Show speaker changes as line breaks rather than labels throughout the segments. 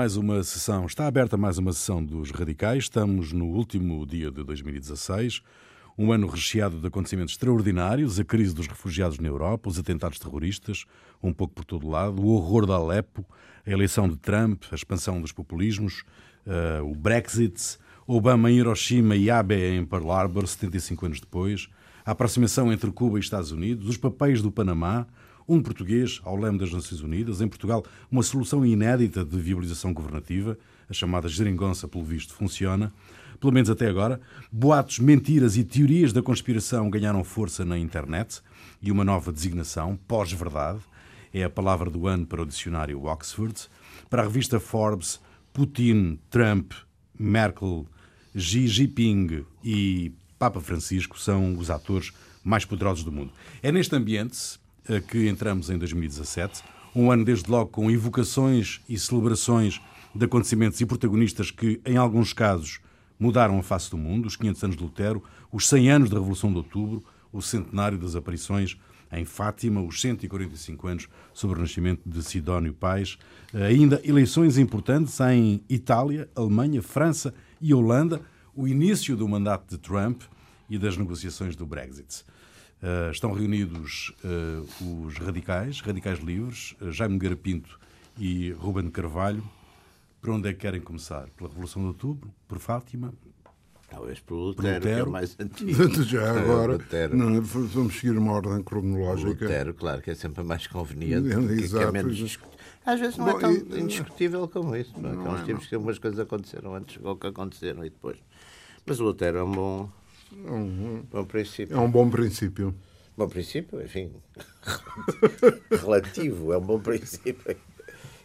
Mais uma sessão, está aberta mais uma sessão dos Radicais. Estamos no último dia de 2016, um ano recheado de acontecimentos extraordinários, a crise dos refugiados na Europa, os atentados terroristas, um pouco por todo lado, o horror da Alepo, a eleição de Trump, a expansão dos populismos, uh, o Brexit, Obama em Hiroshima e Abe em Pearl Harbor, 75 anos depois, a aproximação entre Cuba e Estados Unidos, os papéis do Panamá, um português ao leme das Nações Unidas, em Portugal, uma solução inédita de viabilização governativa, a chamada geringonça, pelo visto, funciona, pelo menos até agora. Boatos, mentiras e teorias da conspiração ganharam força na internet e uma nova designação, pós-verdade, é a palavra do ano para o dicionário Oxford. Para a revista Forbes, Putin, Trump, Merkel, Xi Jinping e Papa Francisco são os atores mais poderosos do mundo. É neste ambiente que entramos em 2017, um ano desde logo com evocações e celebrações de acontecimentos e protagonistas que, em alguns casos, mudaram a face do mundo, os 500 anos de Lutero, os 100 anos da Revolução de Outubro, o centenário das aparições em Fátima, os 145 anos sobre o nascimento de Sidónio Pais, ainda eleições importantes em Itália, Alemanha, França e Holanda, o início do mandato de Trump e das negociações do Brexit. Uh, estão reunidos uh, os radicais, radicais livres, uh, Jaime Nogueira Pinto e Ruben Carvalho. Por onde é que querem começar? Pela Revolução de Outubro? Por Fátima?
Talvez por Lutero, por Lutero. que é o mais antigo.
Já agora, não, vamos seguir uma ordem cronológica.
Lutero, claro, que é sempre mais conveniente. Exato. Que é menos... Às vezes não é Bom, é tão e... indiscutível como isso. Não, é? não é, temos que algumas coisas aconteceram antes ou que aconteceram e depois. Mas o Lutero é um bom
é um
bom princípio.
É um bom princípio.
Bom princípio, enfim. relativo, é um bom princípio.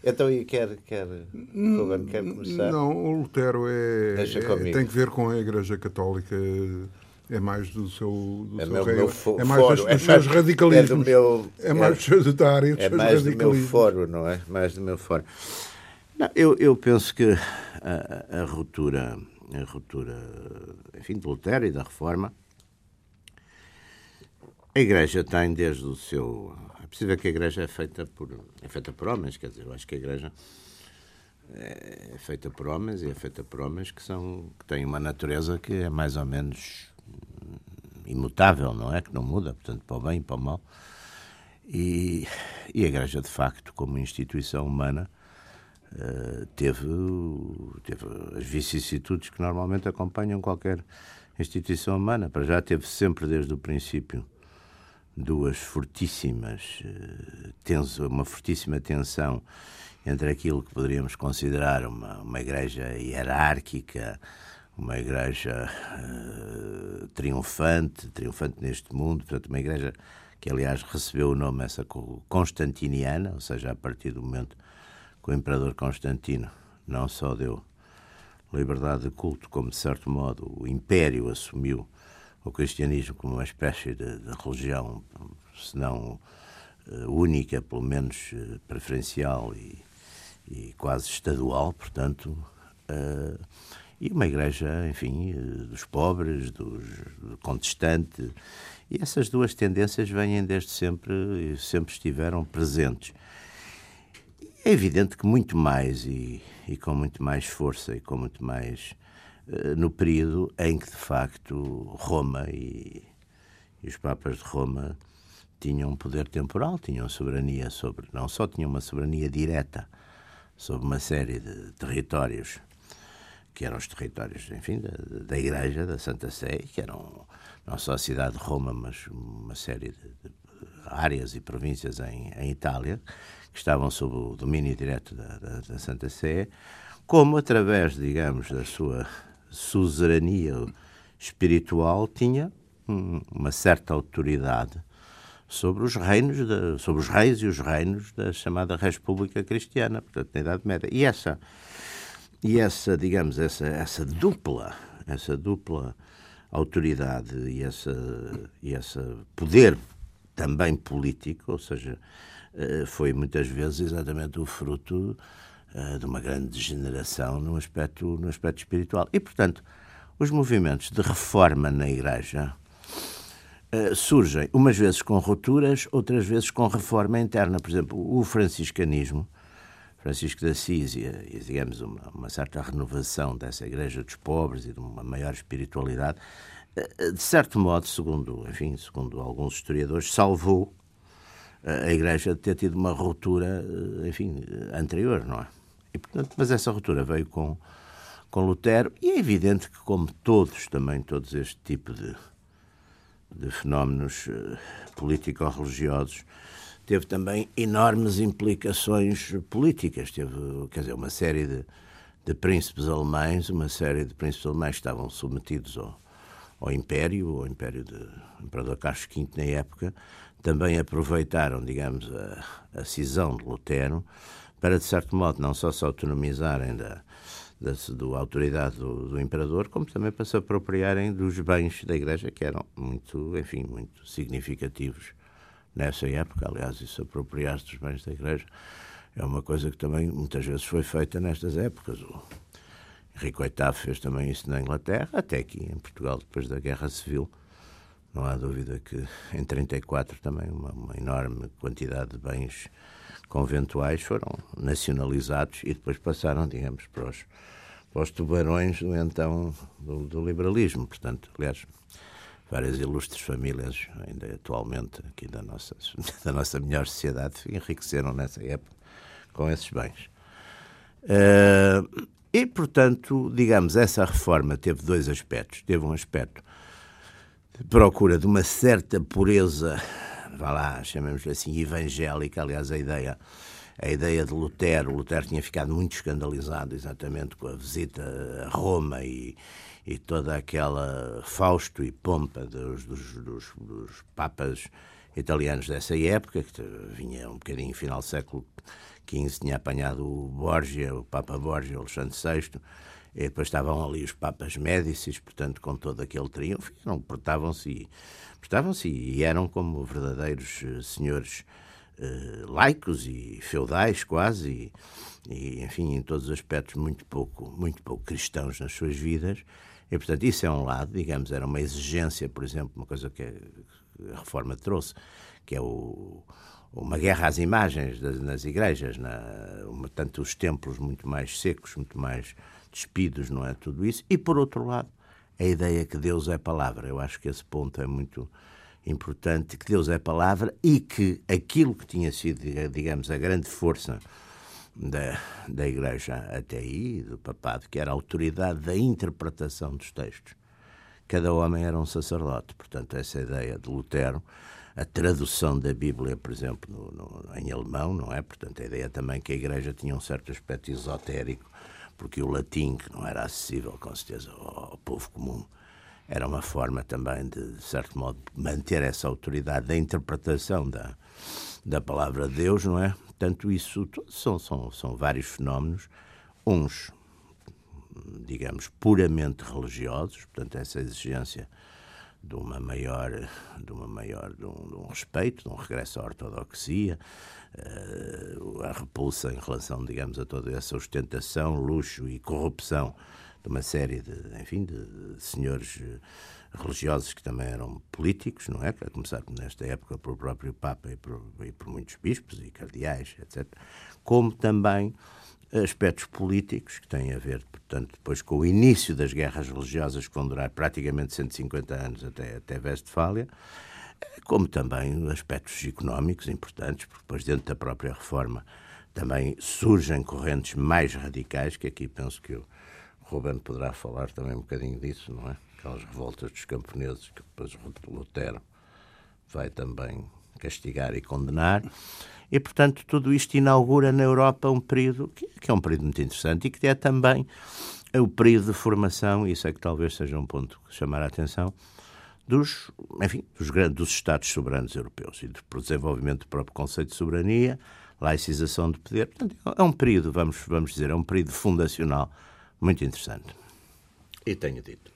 Então, e quer, quer, Ruben, quer começar?
Não, o Lutero é, é, tem que ver com a Igreja Católica. É mais do seu, do
é
seu
meu, rei, meu
é mais dos, dos é seus radicalismos. É, do meu,
é
mais é, da área dos
é
seus
mais do meu foro, não é? Mais do meu foro. Não, eu, eu penso que a, a ruptura a ruptura, enfim, de Lutero e da Reforma, a Igreja tem desde o seu. É possível que a Igreja é feita por, é feita por homens, quer dizer, eu acho que a Igreja é feita por homens e é feita por homens que, são, que têm uma natureza que é mais ou menos imutável, não é? Que não muda, portanto, para o bem e para o mal. E, e a Igreja, de facto, como instituição humana, eh, teve, teve as vicissitudes que normalmente acompanham qualquer instituição humana. Para já teve sempre, desde o princípio, duas fortíssimas uh, uma fortíssima tensão entre aquilo que poderíamos considerar uma, uma igreja hierárquica, uma igreja uh, triunfante, triunfante neste mundo, portanto, uma igreja que, aliás, recebeu o nome essa constantiniana, ou seja, a partir do momento que o imperador Constantino não só deu liberdade de culto, como de certo modo o império assumiu o cristianismo como uma espécie de, de religião, se não uh, única, pelo menos uh, preferencial e, e, quase estadual, portanto, uh, e uma igreja, enfim, dos pobres, dos do contestante, e essas duas tendências vêm desde sempre e sempre estiveram presentes. É evidente que muito mais e, e com muito mais força e com muito mais uh, no período em que de facto Roma e, e os papas de Roma tinham um poder temporal, tinham soberania sobre, não só tinham uma soberania direta sobre uma série de territórios que eram os territórios, enfim, da, da Igreja, da Santa Sé, que eram não só a cidade de Roma, mas uma série de, de áreas e províncias em, em Itália, que estavam sob o domínio direto da, da, da Santa Sé, como através, digamos, da sua suzerania espiritual tinha um, uma certa autoridade sobre os reinos, de, sobre os reis e os reinos da chamada República Cristiana, portanto, na Idade Média. E essa, e essa digamos, essa, essa dupla, essa dupla autoridade e essa, e essa poder também político, ou seja, foi muitas vezes exatamente o fruto eh, de uma grande degeneração no aspecto, no aspecto espiritual. E, portanto, os movimentos de reforma na Igreja eh, surgem umas vezes com rupturas, outras vezes com reforma interna. Por exemplo, o franciscanismo. Francisco de Assis e, digamos, uma, uma, certa renovação dessa Igreja dos Pobres e de uma maior espiritualidade, eh, de certo modo, segundo, enfim, segundo alguns historiadores, salvou a Igreja de ter tido uma ruptura, eh, enfim, anterior, não é? E, portanto, mas essa ruptura veio com, com Lutero e é evidente que, como todos, também todos este tipo de, de fenómenos uh, político-religiosos, teve também enormes implicações políticas. Teve, quer dizer, uma série de, de príncipes alemães, uma série de príncipes alemães que estavam submetidos ao, ao Império, ao Império de Imperador Carlos V na época, também aproveitaram, digamos, a, a cisão de Lutero para, de certo modo, não só se autonomizarem da, da, da autoridade do, do, imperador, como também para se apropriarem dos bens da Igreja, que eram muito, enfim, muito significativos nessa época. Aliás, isso apropriar-se dos bens da Igreja é uma coisa que também muitas vezes foi feita nestas épocas. O Henrique VIII fez também isso na Inglaterra, até aqui em Portugal, depois da Guerra Civil. Não há dúvida que em 34 também uma, uma enorme quantidade de bens conventuais foram nacionalizados e depois passaram, digamos, para os, para os tubarões do então do, do, liberalismo. Portanto, aliás, várias ilustres famílias, ainda atualmente aqui da nossa, da nossa melhor sociedade, enriqueceram nessa época com esses bens. Uh, e, portanto, digamos, essa reforma teve dois aspectos. Teve um aspecto procura de uma certa pureza, vá lá, chamemos assim, evangélica. Aliás, a ideia, a ideia de Lutero, Lutero tinha ficado muito escandalizado exatamente com a visita a Roma e, e toda aquela fausto e pompa dos, dos, dos, dos papas italianos dessa época, que vinha um bocadinho final do século XV, tinha apanhado o Borgia, o Papa Borgia, Alexandre VI, e depois estavam ali os Papas Médicis, portanto, com todo aquele triunfo, não portavam-se portavam-se e eram como verdadeiros eh, senhores uh, laicos e feudais quase e, e, enfim em todos os aspectos muito pouco muito pouco cristãos nas suas vidas. E portanto isso é um lado digamos era uma exigência por exemplo uma coisa que a reforma trouxe que é o uma guerra às imagens das, nas igrejas, na, uma, tanto os templos muito mais secos, muito mais despidos, não é? Tudo isso. E, por outro lado, a ideia que Deus é palavra. Eu acho que esse ponto é muito importante, que Deus é palavra e que aquilo que tinha sido, digamos, a grande força da, da Igreja até aí, do papado, que era a autoridade da interpretação dos textos. Cada homem era um sacerdote. Portanto, essa ideia de Lutero, a tradução da Bíblia, por exemplo, no, no, em alemão, não é? Portanto, a ideia também que a Igreja tinha um certo aspecto esotérico porque o latim, que não era acessível, com certeza, ao povo comum, era uma forma também de, de certo modo, manter essa autoridade da interpretação da, da palavra de Deus, não é? Portanto, isso são, são, são vários fenómenos, uns, digamos, puramente religiosos, portanto, essa exigência de uma maior, de uma maior, de um, de um respeito, de um regresso à ortodoxia, a repulsa em relação, digamos, a toda essa ostentação, luxo e corrupção de uma série de, enfim, de senhores eh, religiosos que também eram políticos, não é? A começar nesta época pelo próprio Papa e por, e por muitos bispos e cardeais, etc. Como também aspectos políticos que têm a ver, portanto, depois com o início das guerras religiosas que vão durar praticamente 150 anos até, até Westfália, como também aspectos económicos importantes, porque depois dentro da própria reforma também surgem correntes mais radicais, que aqui penso que o Ruben poderá falar também um bocadinho disso, não é? Aquelas revoltas dos camponeses que depois Lutero vai também castigar e condenar. E, portanto, tudo isto inaugura na Europa um período que, que é um período muito interessante e que é também o período de formação, isso é que talvez seja um ponto que chamar a atenção, dos, enfim, dos, grandes, dos Estados soberanos europeus e do desenvolvimento do próprio conceito de soberania, laicização de poder. Portanto, é um período, vamos, vamos dizer, é um período fundacional muito interessante. E tenho dito.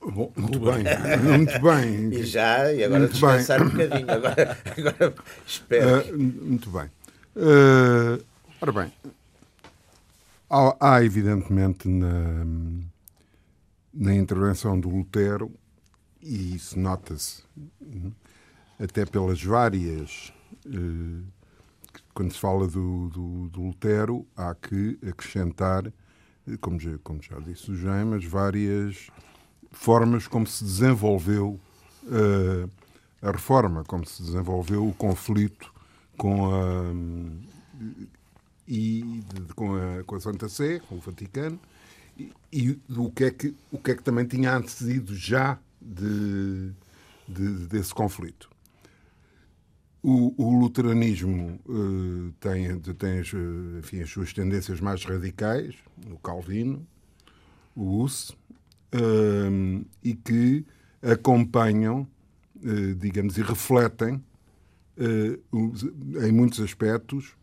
Bom, muito bem, muito bem.
E já, e agora muito descansar bem. um bocadinho. Agora, agora espero.
Uh, muito bem. Uh, ora bem, há, há evidentemente na, na intervenção do Lutero, e isso nota-se até pelas várias uh, quando se fala do, do, do, Lutero, há que acrescentar, como já, como já disse o Jaime, várias formas como se desenvolveu uh, a reforma, como se desenvolveu o conflito com a, e, com, a, com a Santa Sé, com o Vaticano, e, e o, que é que, o que é que também tinha antecedido já de, de desse conflito. O, o luteranismo uh, tem, tem as, enfim, as suas tendências mais radicais, o Calvino, o Hus, uh, e que acompanham, uh, digamos, e refletem, em muitos aspectos,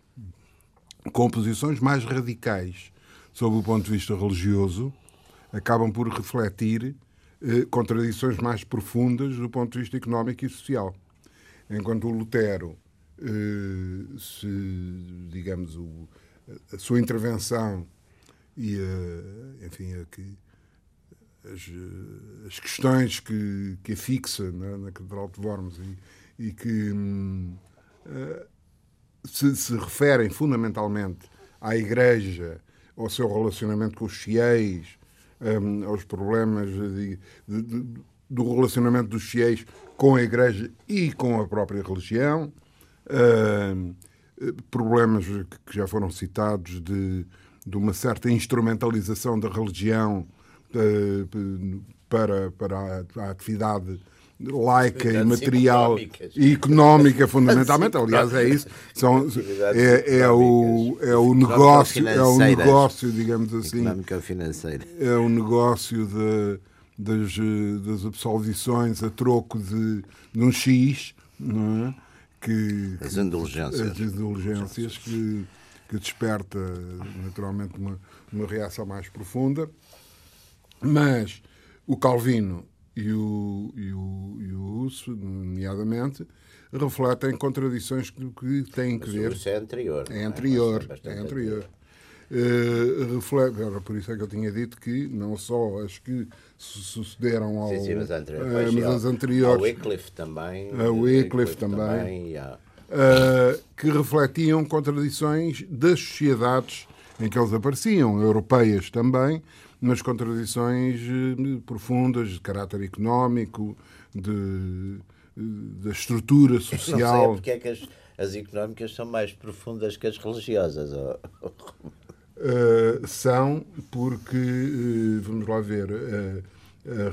composições mais radicais sob o ponto de vista religioso, acabam por refletir contradições mais profundas do ponto de vista económico e social. Enquanto o Lutero, eh, se, digamos, o, a sua intervenção e, a, enfim, a que, as, as, questões que, que afixa na, na Catedral de Worms e, e que hum, uh, se, se, referem fundamentalmente à Igreja, ao seu relacionamento com os fiéis, um, aos problemas de, de, de, do relacionamento dos fiéis com a Igreja e com a própria religião, uh, problemas que já foram citados de, de uma certa instrumentalização da religião uh, para, para a, a atividade laica e material e económica fundamentalmente. Aliás é isso. São é, é o é o negócio é o negócio digamos assim.
Financeira.
É o negócio de das, das absolvições a troco de, de um X, não é?
Que, as indulgências.
As indulgências que, que desperta naturalmente uma, uma reação mais profunda. Mas o Calvino e o, e o, e o Uso, nomeadamente, refletem contradições que, que têm que ver.
Isso é anterior.
É, é anterior. É, é anterior. Uh, reflete, era por isso é que eu tinha dito que não só as que sucederam ao.
Sim, sim, mas,
anteriores, uh, mas as anteriores. Ao
Wycliffe também.
A Wycliffe também. também uh, que refletiam contradições das sociedades em que eles apareciam, europeias também, mas contradições profundas de caráter económico, de, da estrutura social. Não
sei porque é que as, as económicas são mais profundas que as religiosas.
Uh, são porque, uh, vamos lá ver, uh,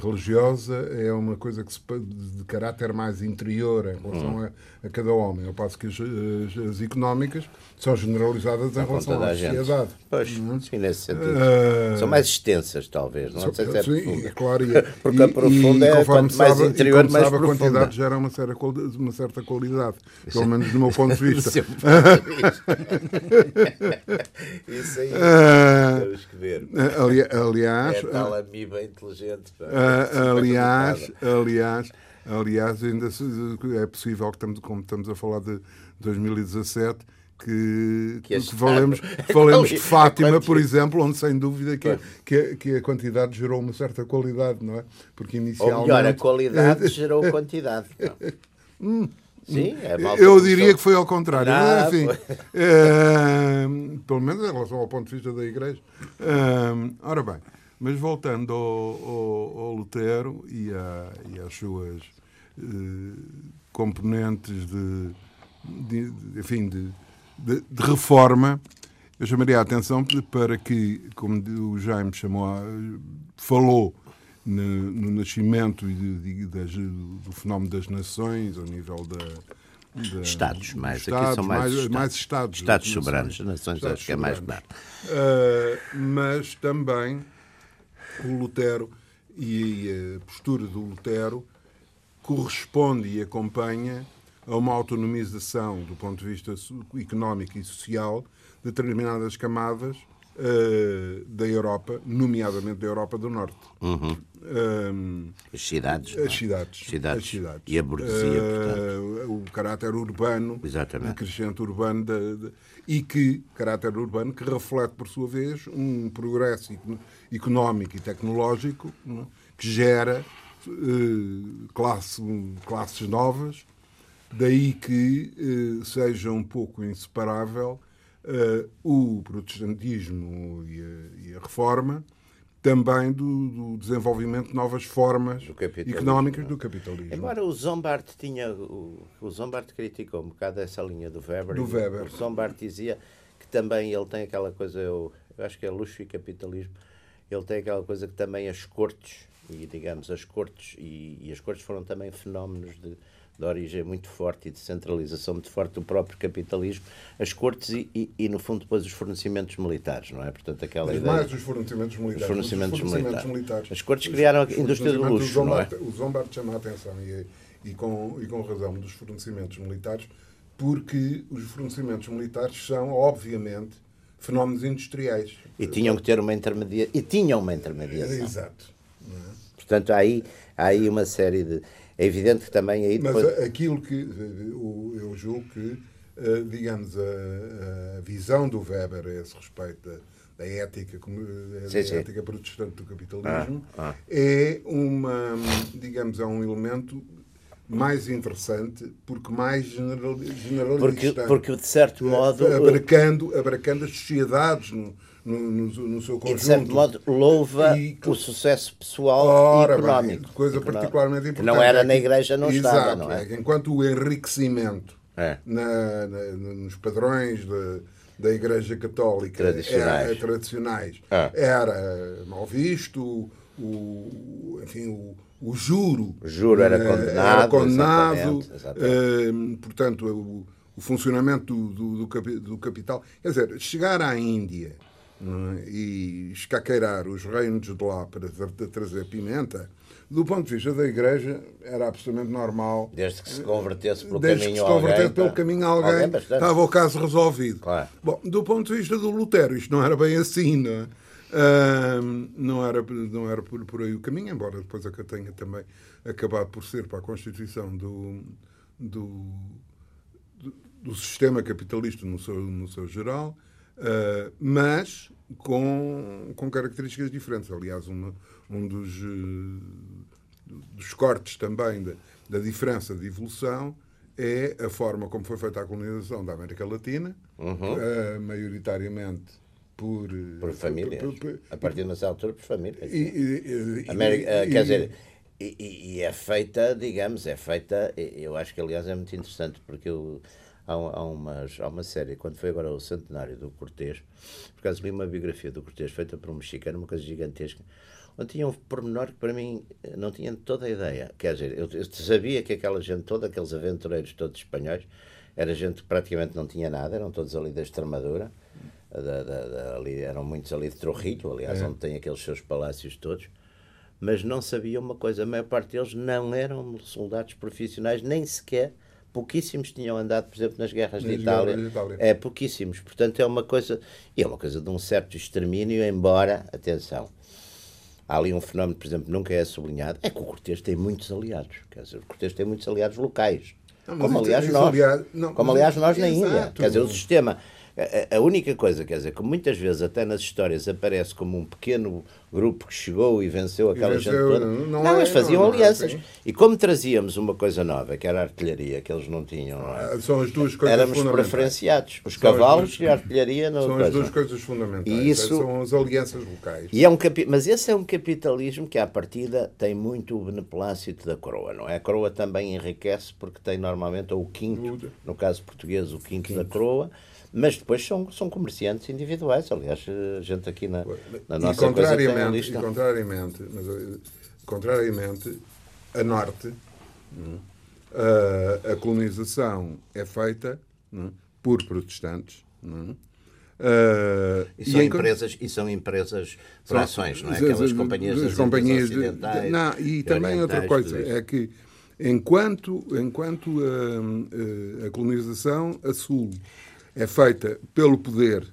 religiosa é uma coisa que se, de caráter mais interior em relação hum. a, a, cada homem, ao passo que as, as, as económicas são generalizadas em relação à sociedade.
Pois, hum. sim, nesse sentido. Uh, são mais extensas, talvez, não sei se é sim,
claro, e,
Porque a profunda é quanto mais sabe, interior, mais sabe,
profunda. a quantidade gera uma certa, uma certa qualidade, pelo menos do meu ponto de vista.
Isso aí, uh, ver.
Ali, aliás... É
tal amiba inteligente
Uh, aliás, aliás, aliás, ainda é possível que estamos, como estamos a falar de 2017, que, que, que falemos, falemos de Fátima, por exemplo, onde sem dúvida que, que, que, a quantidade gerou uma certa qualidade, não é? Porque inicialmente... Ou
melhor, a qualidade gerou quantidade. Hum. Sim, é
Eu diria que foi ao contrário. Ah, Enfim, é, pelo menos em relação ao ponto de vista da Igreja. É, ora bem, mas voltando ao, ao, ao Lutero e, e às suas eh, componentes de, de, de enfim, de, de, reforma, eu chamaria a atenção para que, como o Jaime chamou, falou no, no nascimento e das, do fenómeno das nações, ao nível da,
da, Estados, mais. Estados, Aqui são mais, mais, estados,
mais estados.
Estados soberanos. Nações estados acho que é mais claro.
Uh, mas também o Lutero e a postura do Lutero corresponde e acompanha a uma autonomização do ponto de vista económico e social de determinadas camadas uh, da Europa, nomeadamente da Europa do Norte.
Uhum. Um, as cidades.
As cidades,
cidades.
As cidades.
E a burguesia, uh,
O caráter urbano,
Exatamente.
crescente urbano, de, de, e que, caráter urbano, que reflete, por sua vez, um progresso económico e tecnológico é? que gera uh, classe, classes novas Daí que uh, seja um pouco inseparável uh, o protestantismo e a, e a reforma também do, do, desenvolvimento de novas formas económicas do capitalismo.
Embora o Zombart tinha. O, o Zombart criticou um bocado essa linha do Weber.
Do Weber.
O Zombart dizia que também ele tem aquela coisa, eu, eu acho que é luxo e capitalismo, ele tem aquela coisa que também as cortes, e digamos, as cortes, e, e as cortes foram também fenómenos de de origem muito forte e de centralização muito forte do próprio capitalismo, as cortes e, e, e, no fundo depois os fornecimentos militares, não é?
Portanto, aquela Mas ideia... mais os fornecimentos militares.
Os fornecimentos, os fornecimentos militares. militares. As cortes criaram a indústria do luxo,
o
Zombart,
não é? O Zombart chama a atenção e, e, com, e com razão dos fornecimentos militares porque os fornecimentos militares são, obviamente, fenómenos industriais.
E tinham que ter uma intermediação. E tinham uma intermediação.
Exato.
É? Portanto, há aí, há aí uma série de. É evidente que também aí
depois... Mas aquilo que eu julgo que, eh, digamos, a, a visão do Weber a esse respeito da, da ética, da sim, sim. ética protestante do capitalismo, ah, ah. é uma, digamos, é um elemento mais interessante porque mais generalista.
Porque, porque de certo modo.
Abarcando, abarcando as sociedades no, no, no, no seu conjunto.
E de certo modo louva e, o sucesso pessoal ora, e económico. Bem,
coisa
económico.
particularmente importante.
Que não era na igreja, não
Exato,
estava, não é?
é enquanto o enriquecimento é. na, na, nos padrões de, da Igreja Católica
tradicionais,
era, tradicionais é. era mal visto, o, enfim, o, o juro,
o juro era condenado,
era condenado exatamente, exatamente. Uh, portanto, o, o funcionamento do, do, do, capital. Quer dizer, chegar à Índia é? e escaqueirar os reinos de lá para trazer pimenta, do ponto de vista da Igreja, era absolutamente normal.
Desde que se convertesse pelo
Desde
caminho
que se convertesse alguém, pelo caminho alguém, alguém estava o caso resolvido.
Claro.
Bom, do ponto de vista do Lutero, isto não era bem assim, não é? Uh, não era, não era por, por aí o caminho, embora depois a que tenha também acabado por ser para a constituição do, do, do, do sistema capitalista no seu, no seu geral, uh, mas com, com características diferentes. Aliás, uma, um dos, uh, dos cortes também da, da diferença de evolução é a forma como foi feita a colonização da América Latina,
uhum.
maioritariamente por,
por famílias. Por, por, a partir dessa altura, por famílias.
E, e,
América, e, quer dizer, e, é feita, digamos, é feita. Eu acho que, aliás, é muito interessante, porque eu, há, há, umas, há uma série, quando foi agora o centenário do Cortês, por acaso li uma biografia do Cortês feita por um mexicano, uma coisa gigantesca, onde tinha um pormenor que para mim não tinha toda a ideia. Quer dizer, eu, eu sabia que aquela gente toda, aqueles aventureiros todos espanhóis, era gente que praticamente não tinha nada, eram todos ali da Extremadura da, da, da, ali, eram muitos ali de Trujillo, aliás, é. onde tem aqueles seus palácios todos, mas não sabiam uma coisa, a maior parte deles não eram soldados profissionais, nem sequer, pouquíssimos tinham andado, por exemplo, nas guerras de Itália. de Itália. É, pouquíssimos. Portanto, é uma coisa, e é uma coisa de um certo extermínio, embora, atenção, há ali um fenómeno, por exemplo, nunca é sublinhado, é que o Cortes tem muitos aliados. Quer dizer, o Cortes tem muitos aliados locais. Não, como, aliás, nós, aliás, não, como aliás nós na Índia. Quer dizer, o sistema a, única coisa, quer dizer, que muitas vezes até nas histórias aparece como um pequeno grupo que chegou e venceu aquela venceu, gente toda. Não, não, não eles faziam não, alianças. E como trazíamos uma coisa nova, que era a artilharia, que eles não tinham, não é?
Ah, são as duas coisas
Éramos preferenciados. Os são cavalos duas, e a artilharia.
Não são as duas coisas fundamentais. E isso, são as alianças locais.
E é um capi... Mas esse é um capitalismo que, à partida, tem muito o beneplácito da coroa, não é? A coroa também enriquece porque tem normalmente o quinto, no caso português, o quinto, quinto. da coroa mas depois são, são comerciantes individuais. Aliás, a gente aqui na, na nossa
e contrariamente, coisa E contrariamente, mas, eh, contrariamente, a norte, a, a colonização é feita por protestantes.
Uh, e, são e, empresas, e são empresas por ações, não é? Aquelas companhias das companhias de, de,
não, E também outra coisa é que enquanto, enquanto a, a colonização a sul é feita pelo poder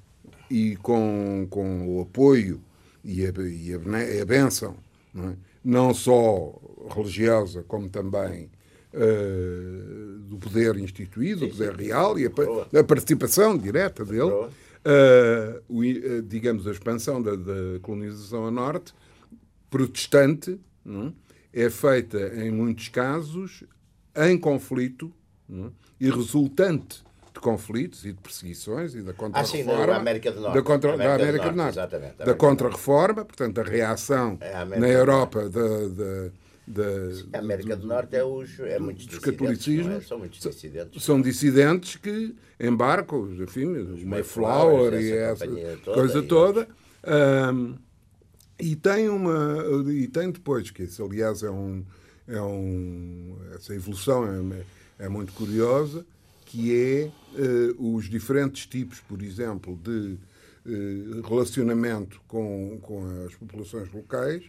e com, com o apoio e a, e a, a benção, não, é? não, só religiosa, como também uh, do poder instituído, do poder real e a, a participação direta dele, uh, o, uh, digamos, a expansão da, da, colonização a norte, protestante, é? é feita, em muitos casos, em conflito hum, e resultante de conflitos e de perseguições e da contra-reforma.
Ah, sim, América do Norte.
Da, contra,
América
da América
do
do
Norte,
Norte.
exatamente,
Da contra-reforma, portanto, a reação
É
na
do
Europa da, da, da-
A América do Norte é, os, é muitos
dos catolicismos.
é? São muitos dissidentes.
São dissidentes que embarcam, enfim, o Mayflower e
essa toda,
coisa
e-
toda. Ahm, e tem uma e tem depois que isso aliás é um é um essa evolução é, é muito curiosa que é eh, os diferentes tipos por exemplo de eh, relacionamento com, com as populações locais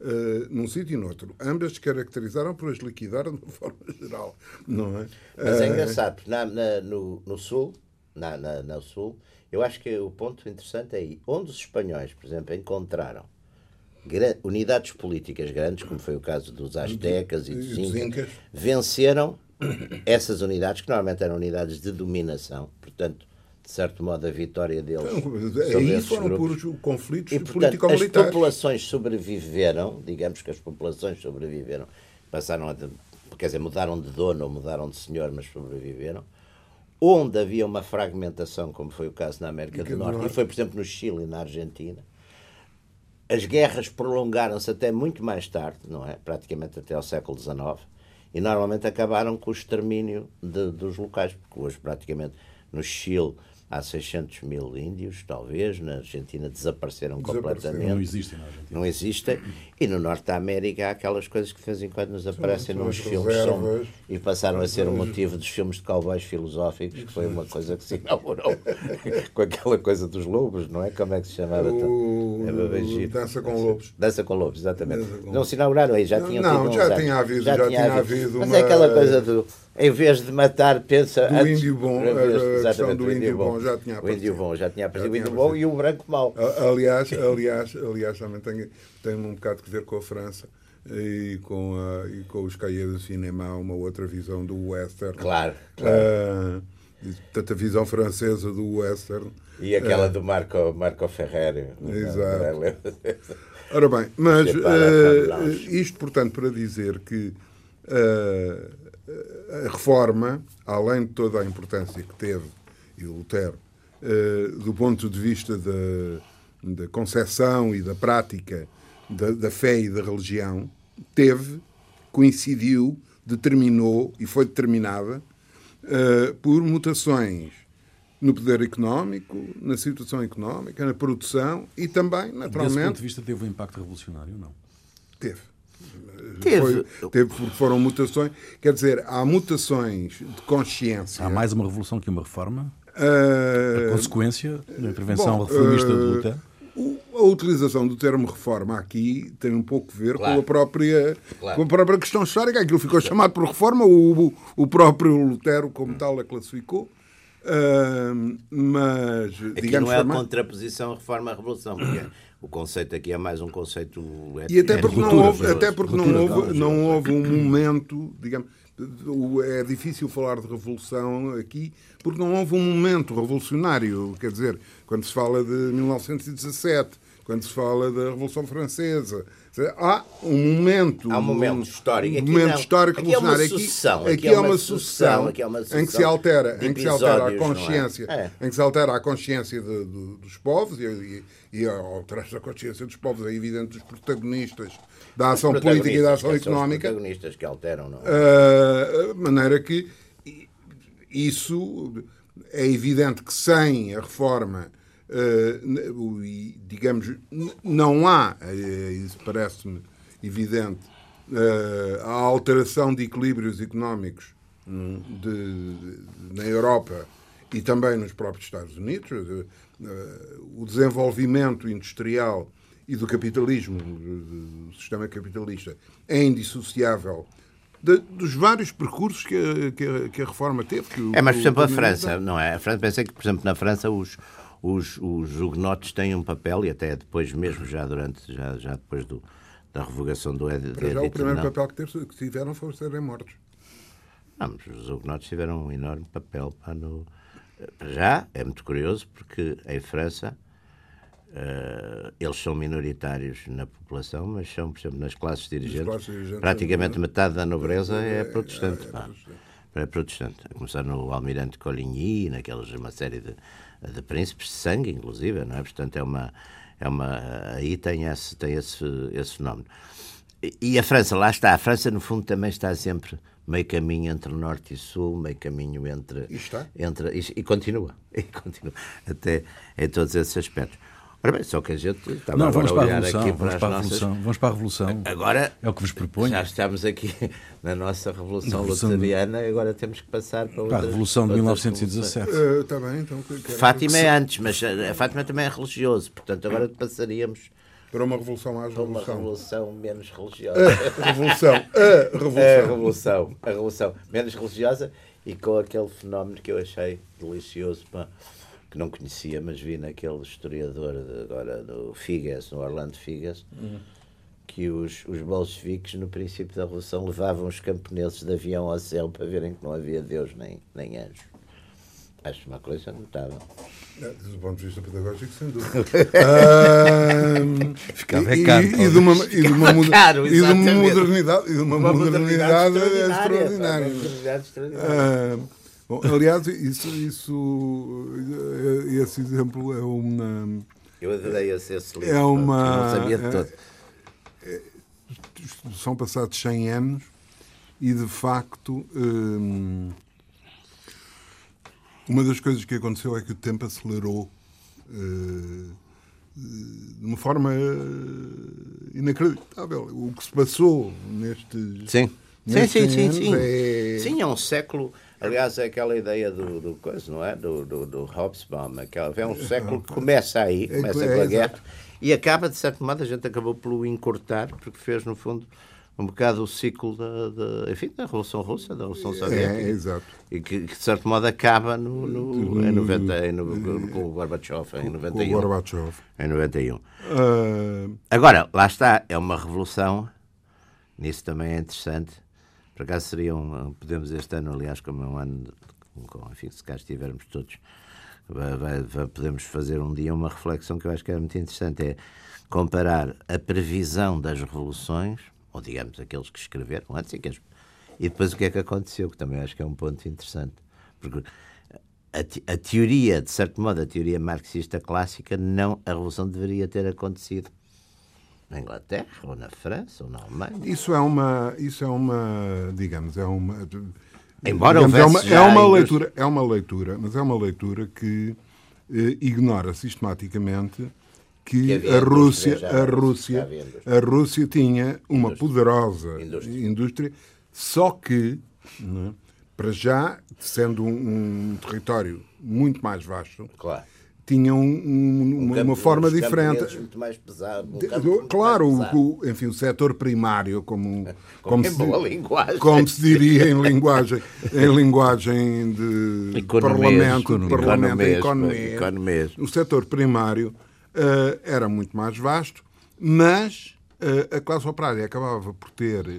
eh, num sítio e noutro ambas se caracterizaram por as liquidar de uma forma geral não é
Mas é engraçado, porque na, na- no, no Sul, na, na, no Sul, eu acho que o ponto interessante é aí, onde os espanhóis, por exemplo, encontraram unidades políticas grandes, como foi o caso dos Aztecas e dos Incas. venceram essas unidades, que normalmente eram unidades de dominação, portanto, de certo modo, a vitória deles sobre
aí foram
grupos.
por conflitos
E, portanto, as populações sobreviveram, digamos que as populações sobreviveram, passaram a. quer dizer, mudaram de dono ou mudaram de senhor, mas sobreviveram. Onde havia uma fragmentação, como foi o caso na América do
do
Norte,
Norte.
e foi, por exemplo, no Chile e na Argentina, as guerras prolongaram-se até muito mais tarde, não é? Praticamente até ao século XIX, e normalmente acabaram com o extermínio de- dos locais, porque hoje praticamente no Chile há 600 mil índios, talvez, na Argentina desapareceram,
Desapareceram.
completamente.
Não existem na Argentina.
Não existem. E no Norte da América há aquelas coisas que de vez em quando nos aparecem
são
nos filmes são- e passaram a ser o motivo dos filmes de cowboys filosóficos, que foi uma coisa que se inaugurou com aquela coisa dos lobos, não é? Como é que se chamava?
O-
É.
Dança com Lobos.
Dança com lobos, exatamente.
Dança com
Não se inauguraram aí, já tinham
não, já
anos.
tinha havido- já tinha havido
Mas
uma-
é aquela coisa do, em vez de matar, pensa...
Do
antes-
índio bom, a- questão do índio bom já tinha
O índio
aparecido.
bom já tinha aparecido, o índio bom e o branco mau.
Aliás, aliás, aliás também tem, tem um bocado que ver com a França e com, a, e com os cahiers do cinema, uma outra visão do western.
Claro, claro.
Ah, e, portanto, a visão francesa do western.
E aquela do Marco, Marco Ferreri.
Exato. Ora bem, mas
blanche.
isto, portanto, para dizer que a reforma, além de toda a importância que teve, e o Lutero, eh, do ponto de vista da, da concepção e da prática da, da fé e da religião, teve, coincidiu, determinou e foi determinada eh, por mutações no poder económico, na situação económica, na produção e também,
Desse ponto
naturalmente,
de vista, teve um impacto revolucionário ou não?
teve.
Teve.
Foi- teve porque foram mutações. Quer dizer, há mutações de consciência.
Há mais uma revolução que uma reforma?
eh,
Consequência da intervenção
bom,
reformista de
eh,
Lutero?
o- A utilização do termo reforma aqui tem um pouco a ver
Claro.
com, a própria,
Claro.
com a própria questão histórica. Aquilo ficou chamado por reforma, o, o próprio Lutero, como tal, a classificou. Ah, mas,
Aqui
digamos,
não é a
foi mais-
contraposição reforma-revolução, porque o conceito aqui é mais um conceito.
E até porque não
ruptura,
houve, até porque não houve, não houve um momento, digamos, é difícil falar de revolução aqui, porque não houve um momento revolucionário. Quer dizer, quando se fala de 1917, quando se fala da Revolução Francesa, há um momento.
Há um momento histórico.
Um
Aqui
momento
não.
histórico
Aqui é uma
revolucionário.
sucessão,
Aqui, é uma sucessão,
aqui é uma
em que se
sucessão
altera, em que se altera a
é?
consciência,
É.
em que se altera a consciência de- de- dos povos e, e, e a consciência dos povos, é evidente, dos protagonistas da ação política e da ação
que são os
económica,
protagonistas que alteram, não é?
de maneira que isso é evidente que sem a reforma, e, digamos, não há, eh, isso parece-me evidente, ah, a alteração de equilíbrios económicos hum, de- na Europa e também nos próprios Estados Unidos. eh, o desenvolvimento industrial e do capitalismo, do sistema capitalista, é indissociável de- dos vários percursos que a, que a- que a reforma teve. que
É, mas, por exemplo, a França, não é? A França, pensei que, por exemplo, na França os, os, os hugonotes têm um papel, e até depois mesmo, já durante, já, já depois do, da revogação do Ed-
Para já o
Edito
primeiro
Renal.
papel que, tiveram foi serem mortos.
Não, mas os hugonotes tiveram um enorme papel. Pá, no... Para já, é muito curioso, porque em França eh, eles são minoritários na população, mas são, por exemplo, nas classes dirigentes,
classes dirigentes,
praticamente
é-
metade da nobreza é, protestante. pá. pré-protestante. A começar no Almirante Coligny, naquelas, uma série de, de príncipes de sangue, inclusive, não é? Portanto, é uma. É uma aí tem esse, tem esse, esse fenómeno. E, a França, lá está. A França, no fundo, também está sempre meio caminho entre norte e sul, meio caminho entre.
E está.
Entre, e, e continua. E continua. Até em todos esses aspectos. Ora bem, só que a gente estava
Não,
agora
vamos
a
para a
olhar
Revolução.
aqui
Vamos
para as
para a
nossas...
Revolução. Vamos para a Revolução.
Agora
É o que vos proponho.
já estamos aqui na nossa Revolução
Revolução de-
Luteriana e agora temos que passar para
Para a
outras-
Revolução de
outras
1917.
Está bem, então.
Fátima é antes, mas a Fátima também é religioso, portanto agora passaríamos
Para uma revolução mais
para uma
revolução.
revolução menos religiosa.
Revolução. A
A
revolução.
revolução, a revolução menos religiosa e com aquele fenómeno que eu achei delicioso, pá, que não conhecia, mas vi naquele historiador de, agora do Figes, no Orlando Figes, que os, os bolcheviques no princípio da revolução levavam os camponeses de avião ao céu para verem que não havia Deus nem, nem anjo. Acho uma coisa notável.
É, Do ponto de vista pedagógico, sem dúvida.
Ficava
e,
caro,
e, e de uma, e de uma,
caro,
e de modernidade, e de uma,
Uma
modernidade,
extraordinária, pá,
extraordinária.
uma modernidade extraordinária.
Bom, aliás, isso, isso, eh, esse exemplo é uma.
Eu adorei esse, esse livro,
É uma-
não sabia de todo.
São passados 100 anos e, de facto, hum, uma das coisas que aconteceu é que o tempo acelerou eh, de uma forma eh, inacreditável. O que se passou nestes.
Sim. Sim,
nestes
sim,
100
sim,
anos
sim.
é-
Sim, é um século. Aliás, é aquela ideia do, do coisa, não é? Do, do, do Hobsbawm. Aquela, é um século que começa aí, começa
é,
com a guerra, e acaba, de certo modo, a gente acabou pelo encurtar, porque fez, no fundo, um bocado o ciclo da, da, enfim, da Revolução Russa, da Revolução Soviética.
É, exato.
E que, que, de certo modo, acaba no, no, em 90, em, no, com o Gorbachev, em
Com o
91.
Gorbachev.
Em 91.
Ah,
Agora, lá está, é uma revolução, nisso também é interessante. Por acaso seria um, podemos este ano, aliás, como é um ano, com, enfim, se cá estivermos todos, vai- vai- vai- podemos fazer um dia uma reflexão que eu acho que é muito interessante, é comparar a previsão das revoluções, ou digamos aqueles que escreveram antes e, que e depois o que é que aconteceu, que também acho que é um ponto interessante. Porque a, a teoria, de certo modo, a teoria marxista clássica, não, a revolução deveria ter acontecido na Inglaterra, ou na França, ou na Alemanha.
Isso é uma, isso é uma, digamos, é uma.
Embora
digamos, é uma, é uma
indústria-
leitura, é uma leitura, mas é uma leitura que eh, ignora sistematicamente
Que
que a Rússia,
indústria
a Rússia,
indústria.
a Rússia tinha uma poderosa
Indústria.
indústria, só que, não é, para já, sendo um, um território muito mais vasto,
Claro.
Tinha um- um- uma,
campo-
forma diferente.
muito mais pesado. um
De- claro,
mais pesado.
o, enfim, o setor primário, como, como,
em
se, como se diria em linguagem, em linguagem de
Economês,
parlamento, de parlamento
economês,
economia.
economês.
O setor primário eh, era muito mais vasto, mas a classe operária acabava por ter. eh,